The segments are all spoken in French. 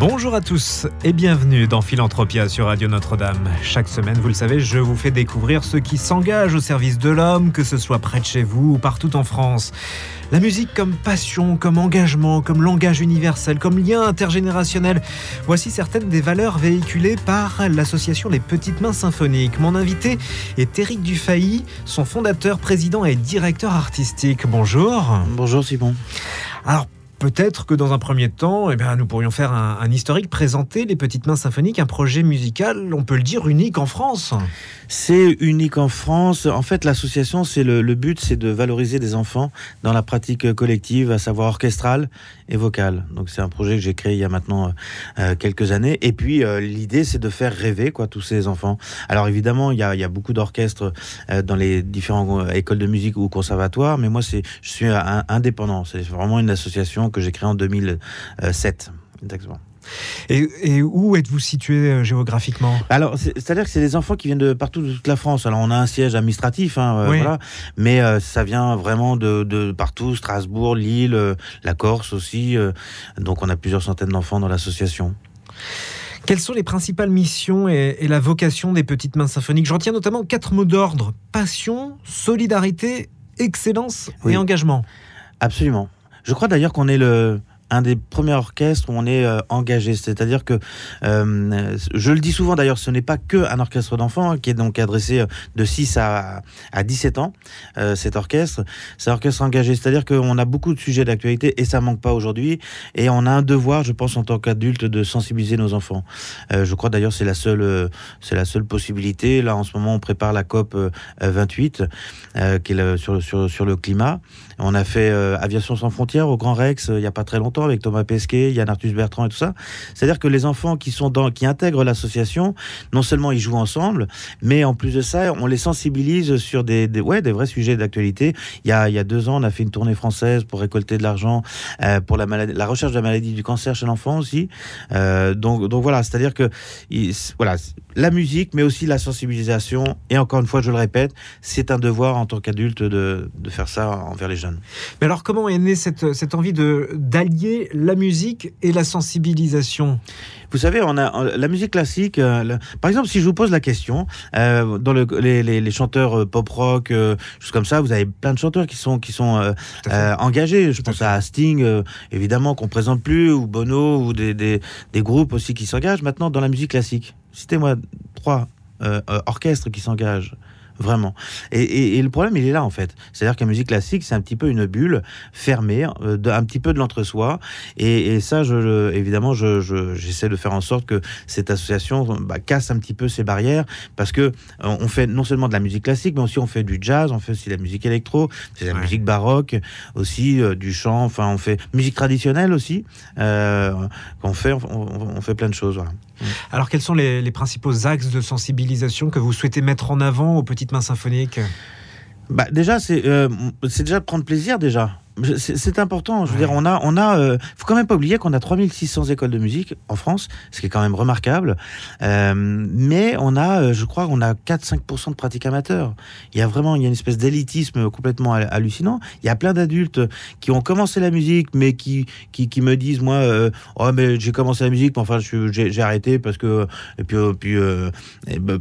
Bonjour à tous et bienvenue dans Philanthropia sur Radio Notre-Dame. Chaque semaine, vous le savez, je vous fais découvrir ceux qui s'engagent au service de l'homme, que ce soit près de chez vous ou partout en France. La musique comme passion, comme engagement, comme langage universel, comme lien intergénérationnel. Voici certaines des valeurs véhiculées par l'association Les Petites Mains Symphoniques. Mon invité est Éric Dufay, son fondateur, président et directeur artistique. Bonjour. Bonjour Simon. Alors Peut-être que dans un premier temps, eh bien, nous pourrions faire un, historique, présenter les Petites Mains Symphoniques, un projet musical, on peut le dire, unique en France. C'est unique en France. En fait, l'association, c'est le, but, c'est de valoriser des enfants dans la pratique collective, à savoir orchestrale et vocale. Donc, c'est un projet que j'ai créé il y a maintenant euh, quelques années. Et puis, euh, l'idée, c'est de faire rêver quoi tous ces enfants. Alors, évidemment, il y a, beaucoup d'orchestres euh, dans les différentes écoles de musique ou conservatoires, mais moi, je suis indépendant. C'est vraiment une association que j'ai créée en 2007. Exactement. Et, et, où êtes-vous situé euh, géographiquement? Alors, c'est-à-dire que c'est des enfants qui viennent de partout de toute la France. Alors, on a un siège administratif, hein, oui. voilà, mais euh, ça vient vraiment de, de, partout, Strasbourg, Lille, euh, la Corse aussi. euh, donc, on a plusieurs centaines d'enfants dans l'association. Quelles sont les principales missions et, et, la vocation des Petites Mains Symphoniques? J'en tiens notamment quatre mots d'ordre passion, solidarité, excellence oui. et engagement. Absolument. Je crois d'ailleurs qu'on est le, un des premiers orchestres où on est euh, engagé. C'est-à-dire que, euh, je le dis souvent d'ailleurs, ce n'est pas que un orchestre d'enfants hein, qui est donc adressé de 6 à, à 17 ans, euh, cet orchestre. C'est un orchestre engagé. C'est-à-dire qu'on a beaucoup de sujets d'actualité et ça manque pas aujourd'hui. Et on a un devoir, je pense, en tant qu'adulte, de sensibiliser nos enfants. Euh, je crois d'ailleurs c'est la seule, c'est la seule possibilité. Là, en ce moment, on prépare la COP 28, qui est le, sur, sur, sur le climat. On a fait Aviation sans frontières au Grand Rex il y a pas très longtemps avec Thomas Pesquet, Yann Arthus Bertrand et tout ça. C'est-à-dire que les enfants qui sont dans, qui intègrent l'association, non seulement ils jouent ensemble, mais en plus de ça, on les sensibilise sur des, ouais, des vrais sujets d'actualité. Il y a, il y a deux ans, on a fait une tournée française pour récolter de l'argent euh, pour la maladie, la recherche de la maladie du cancer chez l'enfant aussi. Euh, donc, donc voilà, c'est-à-dire que il, voilà, la musique, mais aussi la sensibilisation. Et encore une fois, je le répète, c'est un devoir en tant qu'adulte de, de faire ça envers les jeunes. Mais alors, comment est née cette, cette envie de d'allier la musique et la sensibilisation? Vous savez, on a la musique classique. Euh, le, par exemple, si je vous pose la question, euh, dans le, les, les, les, chanteurs pop rock, euh, choses comme ça, vous avez plein de chanteurs qui sont qui sont euh, engagés. Je pense à Sting, euh, évidemment, qu'on présente plus, ou Bono, ou des, des, des groupes aussi qui s'engagent maintenant dans la musique classique. Citez-moi trois orchestres qui s'engagent vraiment. Et, et, et, le problème, il est là, en fait. C'est-à-dire que la musique classique, c'est un petit peu une bulle fermée, euh, de, un petit peu de l'entre-soi. Et, et, ça, je, évidemment, j'essaie je, de faire en sorte que cette association bah, casse un petit peu ces barrières, parce que euh, on fait non seulement de la musique classique, mais aussi on fait du jazz, on fait aussi de la musique électro, c'est la ouais. musique baroque, aussi euh, du chant, enfin, on fait musique traditionnelle aussi, qu'on fait, on, on, fait plein de choses. Voilà. Alors, quels sont les, les, principaux axes de sensibilisation que vous souhaitez mettre en avant aux petites mains symphoniques? Bah, Déjà, c'est euh, déjà de prendre plaisir, déjà. C'est important. Je veux ouais. dire, on a, on a, euh, faut quand même pas oublier qu'on a 3600 écoles de musique en France, ce qui est quand même remarquable. Euh, mais on a, je crois, on a 4-5% de pratiques amateurs. Il y a vraiment, il y a une espèce d'élitisme complètement hallucinant. Il y a plein d'adultes qui ont commencé la musique, mais qui, qui, qui me disent, moi, euh, oh, mais j'ai commencé la musique, mais enfin, j'ai arrêté parce que, et puis, puis euh,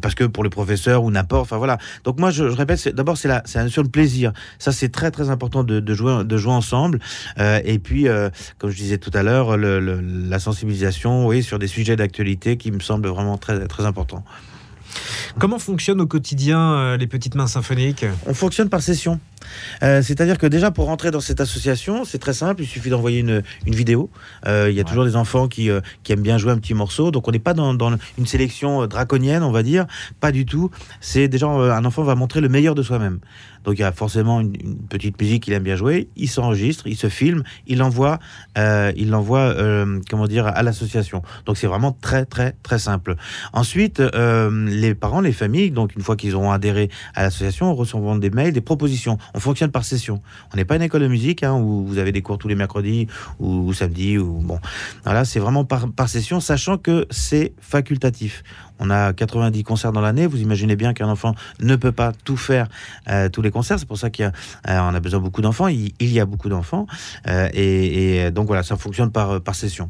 parce que pour le professeur ou n'importe. Enfin voilà. Donc moi, je, je répète, d'abord, c'est la, c'est la notion de plaisir. Ça, c'est très très important de, de jouer, de jouer ensemble. Euh, et puis, euh, comme je disais tout à l'heure, la sensibilisation oui, sur des sujets d'actualité qui me semblent vraiment très, très importants. Comment fonctionnent au quotidien euh, les petites mains symphoniques? On fonctionne par session. Euh, C'est-à-dire que déjà pour rentrer dans cette association, c'est très simple, il suffit d'envoyer une, une, vidéo. Euh, il y a ouais. toujours des enfants qui, euh, qui, aiment bien jouer un petit morceau, donc on n'est pas dans, dans, une sélection draconienne, on va dire, pas du tout. C'est déjà un enfant va montrer le meilleur de soi-même. Donc il y a forcément une, une petite musique qu'il aime bien jouer, il s'enregistre, il se filme, il l'envoie, il l'envoie, comment dire, à l'association. Donc c'est vraiment très très très simple. Ensuite, les les parents, les familles, donc une fois qu'ils auront adhéré à l'association, recevront des mails, des propositions. On fonctionne par session. On n'est pas une école de musique hein, où vous avez des cours tous les mercredis ou, samedis. Ou, bon. Voilà, c'est vraiment par, session, sachant que c'est facultatif. On a 90 concerts dans l'année. Vous imaginez bien qu'un enfant ne peut pas tout faire euh, tous les concerts. C'est pour ça qu'on a, euh, a besoin beaucoup d'enfants. Il, y a beaucoup d'enfants. Euh, et, donc voilà, ça fonctionne par session.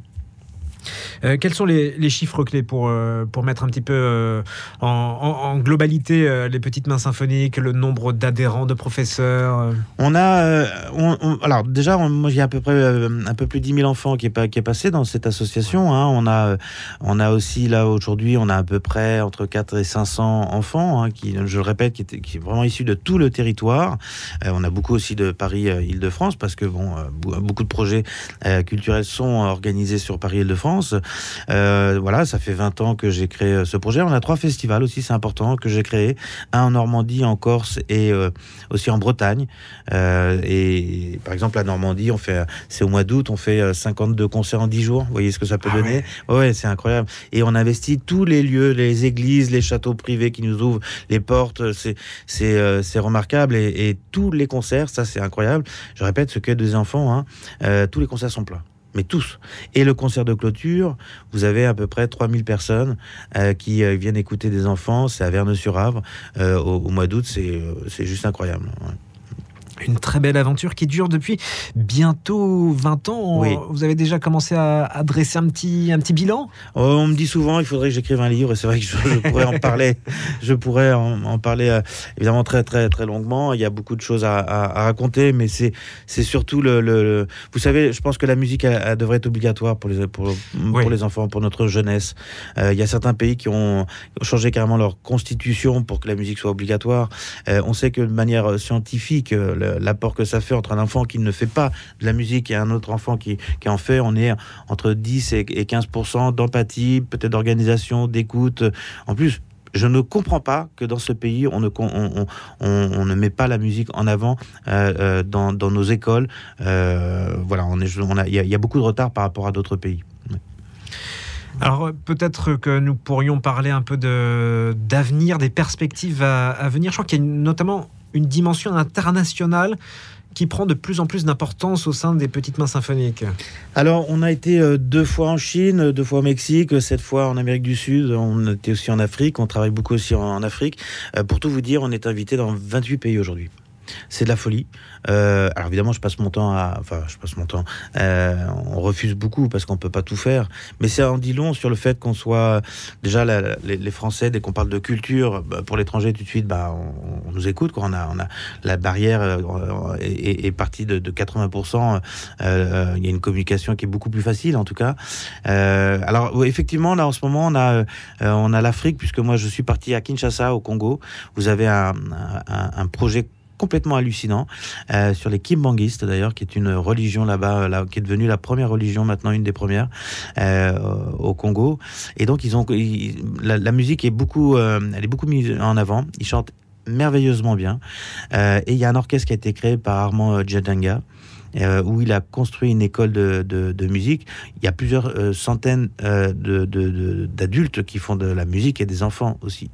Euh, quels sont les, chiffres clés pour, euh, pour mettre un petit peu euh, en, globalité les petites mains symphoniques, le nombre d'adhérents, de professeurs On a, alors déjà, moi j'ai à peu près un peu plus de 10 000 enfants qui est, qui est passé dans cette association. Hein. On, a, on a aussi là aujourd'hui, on a à peu près entre 4 et 500 enfants hein, qui, je le répète, qui, est, qui est vraiment issus de tout le territoire. on a beaucoup aussi de Paris-Île-de-France parce que bon, beaucoup de projets culturels sont organisés sur Paris-Île-de-France. Euh, voilà, ça fait 20 ans que j'ai créé euh, ce projet. On a trois festivals aussi, c'est important, que j'ai créé. Un en Normandie, en Corse et euh, aussi en Bretagne. et par exemple, la Normandie, on fait, c'est au mois d'août, on fait 52 concerts en 10 jours. Vous voyez ce que ça peut ah donner Ouais, c'est incroyable. Et on investit tous les lieux, les églises, les châteaux privés qui nous ouvrent les portes. C'est, c'est, remarquable. Et, tous les concerts, ça c'est incroyable. Je répète, ce que des enfants, hein, tous les concerts sont pleins mais tous. Et le concert de clôture, vous avez à peu près 3000 personnes euh, qui euh, viennent écouter des enfants. C'est à Verneux-sur-Avre. Euh, au, mois d'août, c'est juste incroyable. Une très belle aventure qui dure depuis bientôt 20 ans. Vous avez déjà commencé à, dresser un petit, un petit bilan? Oh, On me dit souvent qu'il faudrait que j'écrive un livre et c'est vrai que je, pourrais en parler. Je pourrais en, parler euh, évidemment très très très longuement. Il y a beaucoup de choses à, raconter, mais c'est c'est surtout le, Vous savez, je pense que la musique devrait être obligatoire pour les pour, pour les enfants, pour notre jeunesse. Euh, il y a certains pays qui ont changé carrément leur constitution pour que la musique soit obligatoire. Euh, on sait que de manière scientifique, l'apport que ça fait entre un enfant qui ne fait pas de la musique et un autre enfant qui, en fait, on est entre 10 et 15% d'empathie, peut-être d'organisation, d'écoute. En plus, je ne comprends pas que dans ce pays, on ne, on, met pas la musique en avant euh, euh, dans, nos écoles. Euh, voilà, il y, a beaucoup de retard par rapport à d'autres pays. Alors peut-être que nous pourrions parler un peu d'avenir, des perspectives à, à, venir. Je crois qu'il y a notamment une dimension internationale qui prend de plus en plus d'importance au sein des petites mains symphoniques Alors, on a été euh, deux fois en Chine, deux fois au Mexique, sept fois en Amérique du Sud, on était aussi en Afrique, on travaille beaucoup aussi en Afrique. Euh, pour tout vous dire, on est invité dans 28 pays aujourd'hui c'est de la folie. Euh, alors évidemment, je passe mon temps à, enfin, je passe mon temps. Euh, on refuse beaucoup parce qu'on peut pas tout faire, mais ça en dit long sur le fait qu'on soit déjà les, Français dès qu'on parle de culture bah, pour l'étranger tout de suite, bah on, nous écoute. Quoi. On a, on a la barrière euh, est, partie de, 80%. il y a une communication qui est beaucoup plus facile en tout cas. alors effectivement, là en ce moment, on a, on a l'Afrique puisque moi je suis parti à Kinshasa au Congo. Vous avez un, un projet complètement hallucinant euh, sur les kimbanguistes d'ailleurs, qui est une religion là-bas, euh, qui est devenue la première religion maintenant, une des premières euh, au Congo. Et donc ils ont la, musique est beaucoup, elle est beaucoup mise en avant. Ils chantent merveilleusement bien. et il y a un orchestre qui a été créé par Armand Djadanga. Euh, où il a construit une école de, musique. Il y a plusieurs euh, centaines euh, d'adultes qui font de la musique et des enfants aussi.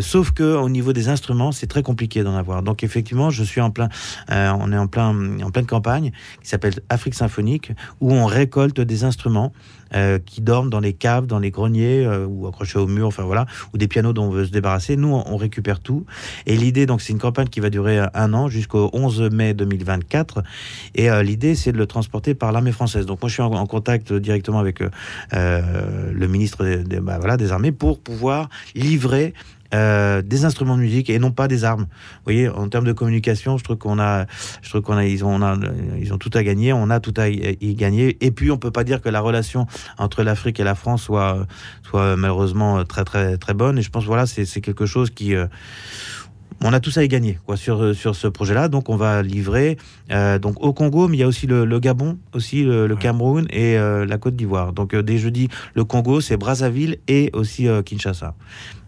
sauf que au niveau des instruments, c'est très compliqué d'en avoir. Donc effectivement, je suis en plein, on est en plein, en pleine campagne qui s'appelle Afrique symphonique, où on récolte des instruments euh, qui dorment dans les caves, dans les greniers euh, ou accrochés au mur, enfin voilà, ou des pianos dont on veut se débarrasser. Nous, on, récupère tout. Et l'idée, donc, c'est une campagne qui va durer un an jusqu'au 11 mai 2024. Et euh, l'idée, c'est de le transporter par l'armée française. Donc, moi, je suis en, contact directement avec le ministre des, bah, des armées pour pouvoir livrer euh, des instruments de musique et non pas des armes. Vous voyez, en termes de communication, je trouve qu'on a, je trouve qu'on a, ils ont, ils ont tout à gagner, on a tout à y, gagner. Et puis, on peut pas dire que la relation entre l'Afrique et la France soit, soit malheureusement très, très, très bonne. Et je pense, voilà, c'est quelque chose qui euh, on a tous à y gagner quoi, sur, sur ce projet-là. Donc, on va livrer euh, donc, au Congo, mais il y a aussi le, Gabon, aussi le, Cameroun et la Côte d'Ivoire. Donc, dès jeudi, le Congo, c'est Brazzaville et aussi Kinshasa.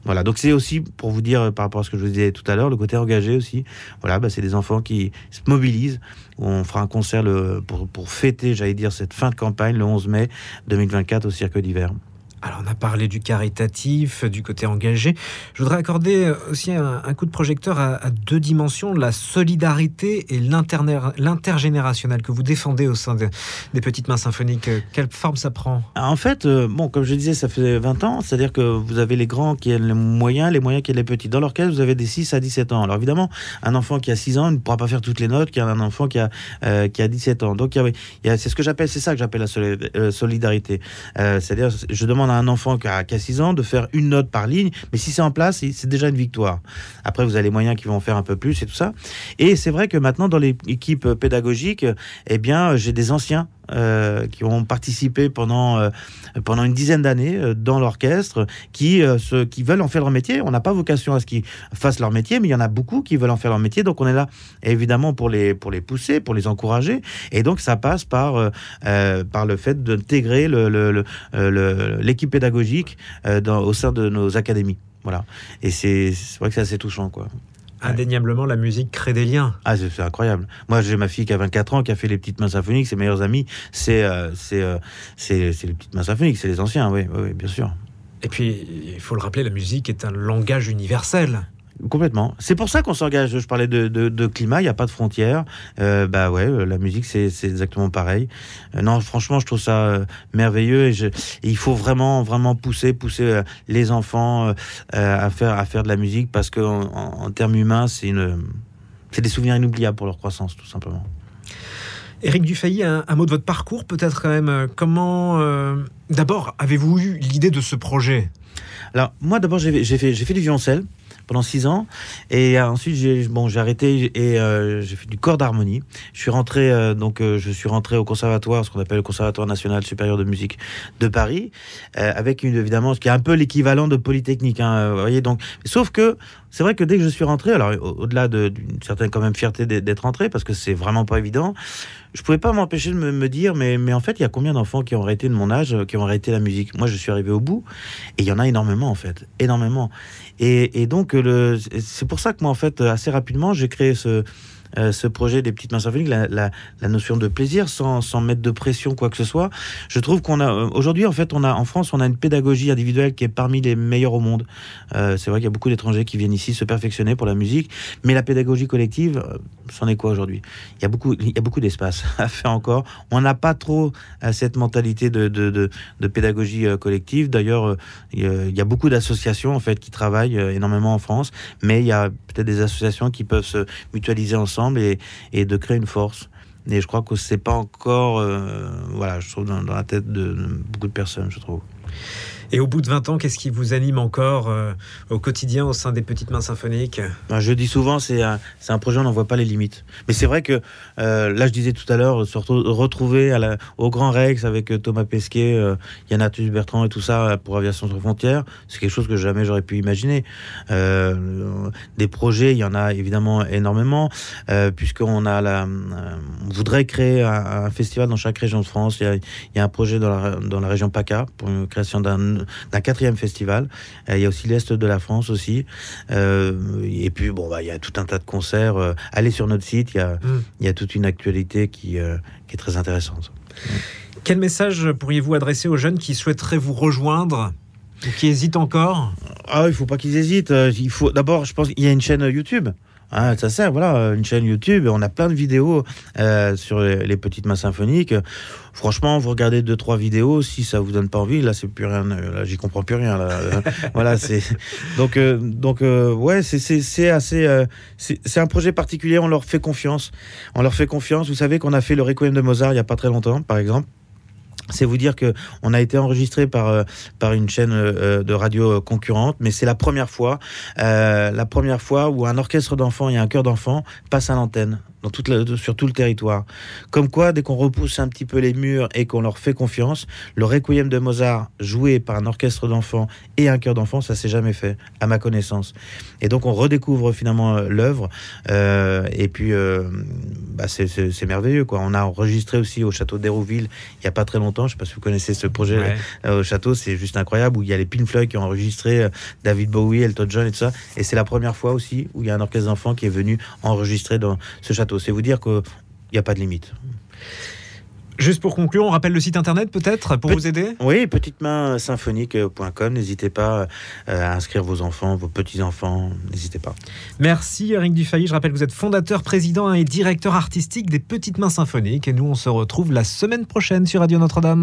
Voilà, donc c'est aussi pour vous dire par rapport à ce que je vous disais tout à l'heure, le côté engagé aussi. Voilà, bah, c'est des enfants qui se mobilisent. On fera un concert pour, pour fêter, j'allais dire, cette fin de campagne le 11 mai 2024 au Cirque d'hiver. Alors on a parlé du caritatif, du côté engagé. Je voudrais accorder aussi un, coup de projecteur à, deux dimensions, la solidarité et l'intergénérationnel que vous défendez au sein des petites mains symphoniques. Quelle forme ça prend? En fait, euh, bon, comme je disais, ça fait 20 ans, c'est-à-dire que vous avez les grands qui ont les moyens, les moyens qui ont les petits. Dans l'orchestre, vous avez des 6 à 17 ans. Alors évidemment, un enfant qui a 6 ans ne pourra pas faire toutes les notes qu'un enfant qui a, euh, qui a 17 ans. Donc c'est ce que j'appelle, c'est ça que j'appelle la euh, solidarité. c'est-à-dire, je demande à un enfant qui a, 6 ans de faire une note par ligne, mais si c'est en place, c'est déjà une victoire. Après, vous avez les moyens qui vont faire un peu plus et tout ça. Et c'est vrai que maintenant, dans l'équipe pédagogique, eh bien, j'ai des anciens euh, qui ont participé pendant, euh, pendant une dizaine d'années euh, dans l'orchestre, qui, qui veulent en faire leur métier. On n'a pas vocation à ce qu'ils fassent leur métier, mais il y en a beaucoup qui veulent en faire leur métier. Donc on est là évidemment pour les, pour les pousser, pour les encourager. Et donc ça passe par, par le fait d'intégrer l'équipe pédagogique au sein de nos académies. Voilà. Et c'est vrai que c'est assez touchant, quoi. Indéniablement, la musique crée des liens. Ah, c'est incroyable. Moi, j'ai ma fille qui a 24 ans, qui a fait les petites mains symphoniques. Ses meilleurs amis, c'est euh, euh, c'est les petites mains symphoniques, c'est les anciens, oui, oui, bien sûr. Et puis, il faut le rappeler, la musique est un langage universel. Complètement. C'est pour ça qu'on s'engage. Je parlais de, climat, il n'y a pas de frontières. Euh, bah ouais, euh, la musique, c'est exactement pareil. Euh, non, franchement, je trouve ça merveilleux et, il faut vraiment, vraiment pousser, pousser les enfants à, faire, à faire de la musique parce qu'en en, termes humains, c'est des souvenirs inoubliables pour leur croissance, tout simplement. Éric Dufay, un, un, mot de votre parcours, peut-être quand même. Comment, d'abord, avez-vous eu l'idée de ce projet? Alors, moi, d'abord, j'ai fait, fait du violoncelle pendant six ans. Et euh, ensuite, j'ai bon, arrêté et euh, j'ai fait du corps d'harmonie. Je suis rentré euh, donc je suis rentré au conservatoire, ce qu'on appelle le Conservatoire national supérieur de musique de Paris, avec une évidemment ce qui est un peu l'équivalent de Polytechnique. Hein, vous voyez donc, sauf que c'est vrai que dès que je suis rentré, alors au-delà d'une certaine quand même fierté d'être rentré, parce que c'est vraiment pas évident, je pouvais pas m'empêcher de me, dire, mais, mais en fait, il y a combien d'enfants qui ont arrêté de mon âge, qui ont arrêté la musique? Moi, je suis arrivé au bout, et il y en a énormément, en fait, énormément. Et, et donc, c'est pour ça que moi, en fait, assez rapidement, j'ai créé ce, euh, ce projet des petites mains symphoniques, la, notion de plaisir, sans, sans, mettre de pression, quoi que ce soit. Je trouve qu'on a euh, aujourd'hui, en fait, on a en France, on a une pédagogie individuelle qui est parmi les meilleures au monde. Euh, c'est vrai qu'il y a beaucoup d'étrangers qui viennent ici se perfectionner pour la musique, mais la pédagogie collective, c'en est quoi aujourd'hui? Il y a beaucoup, il y a beaucoup d'espace à faire encore. On n'a pas trop cette mentalité de, de, de, de pédagogie collective. D'ailleurs, il y a beaucoup d'associations en fait qui travaillent énormément en France, mais il y a peut-être des associations qui peuvent se mutualiser ensemble et, de créer une force. Et je crois que c'est pas encore, euh, voilà, je trouve dans, dans, la tête de beaucoup de personnes, je trouve. Et au bout de 20 ans, qu'est-ce qui vous anime encore euh, au quotidien au sein des Petites Mains Symphoniques? Ben, Je dis souvent, c'est un, projet, on n'en voit pas les limites. Mais c'est vrai que, euh, là, je disais tout à l'heure, surtout retrouver à la, au Grand Rex avec euh, Thomas Pesquet, Yann Bertrand et tout ça pour Aviation sans frontières, c'est quelque chose que jamais j'aurais pu imaginer. des projets, il y en a évidemment énormément, puisqu'on a la, on voudrait créer un, festival dans chaque région de France. Il y a, il y a un projet dans la, dans la région PACA pour une création d'un d'un quatrième festival. Euh, il y a aussi l'Est de la France aussi. Euh, et puis, bon, bah, il y a tout un tas de concerts. Euh, allez sur notre site, il y a, mm. il y a toute une actualité qui, qui est très intéressante. Quel message pourriez-vous adresser aux jeunes qui souhaiteraient vous rejoindre ou qui hésitent encore? Ah, il faut pas qu'ils hésitent. Il faut d'abord, je pense, il y a une chaîne YouTube. Ah, ça sert, voilà, une chaîne YouTube. On a plein de vidéos euh, sur les, petites mains symphoniques. Franchement, vous regardez deux trois vidéos, si ça vous donne pas envie, là c'est plus rien, là j'y comprends plus rien. Là. voilà, c'est donc euh, donc euh, ouais, c'est c'est assez, c'est un projet particulier. On leur fait confiance, on leur fait confiance. Vous savez qu'on a fait le Requiem de Mozart il y a pas très longtemps, par exemple. C'est vous dire que on a été enregistré par euh, une chaîne euh, de radio concurrente, mais c'est la première fois, euh, la première fois où un orchestre d'enfants et un chœur d'enfants passe à l'antenne sur tout le territoire. Comme quoi, dès qu'on repousse un petit peu les murs et qu'on leur fait confiance, le requiem de Mozart joué par un orchestre d'enfants et un chœur d'enfants, ça s'est jamais fait, à ma connaissance. Et donc on redécouvre finalement euh, l'œuvre. Euh, et puis, euh, bah, c'est merveilleux. Quoi. On a enregistré aussi au château d'Hérouville il n'y a pas très longtemps. Je ne sais pas si vous connaissez ce projet au château. C'est juste incroyable où il y a les Pink Floyd qui ont enregistré David Bowie, Elton John et tout ça. Et c'est la première fois aussi où il y a un orchestre d'enfants qui est venu enregistrer dans ce château. C'est vous dire qu'il n'y a pas de limite. Juste pour conclure, on rappelle le site internet peut-être pour vous aider Oui, petitemain-symphonique.com. N'hésitez pas euh, à inscrire vos enfants, vos petits-enfants. N'hésitez pas. Merci Eric Dufay. Je rappelle que vous êtes fondateur, président et directeur artistique des Petites Mains Symphoniques. Et nous, on se retrouve la semaine prochaine sur Radio Notre-Dame.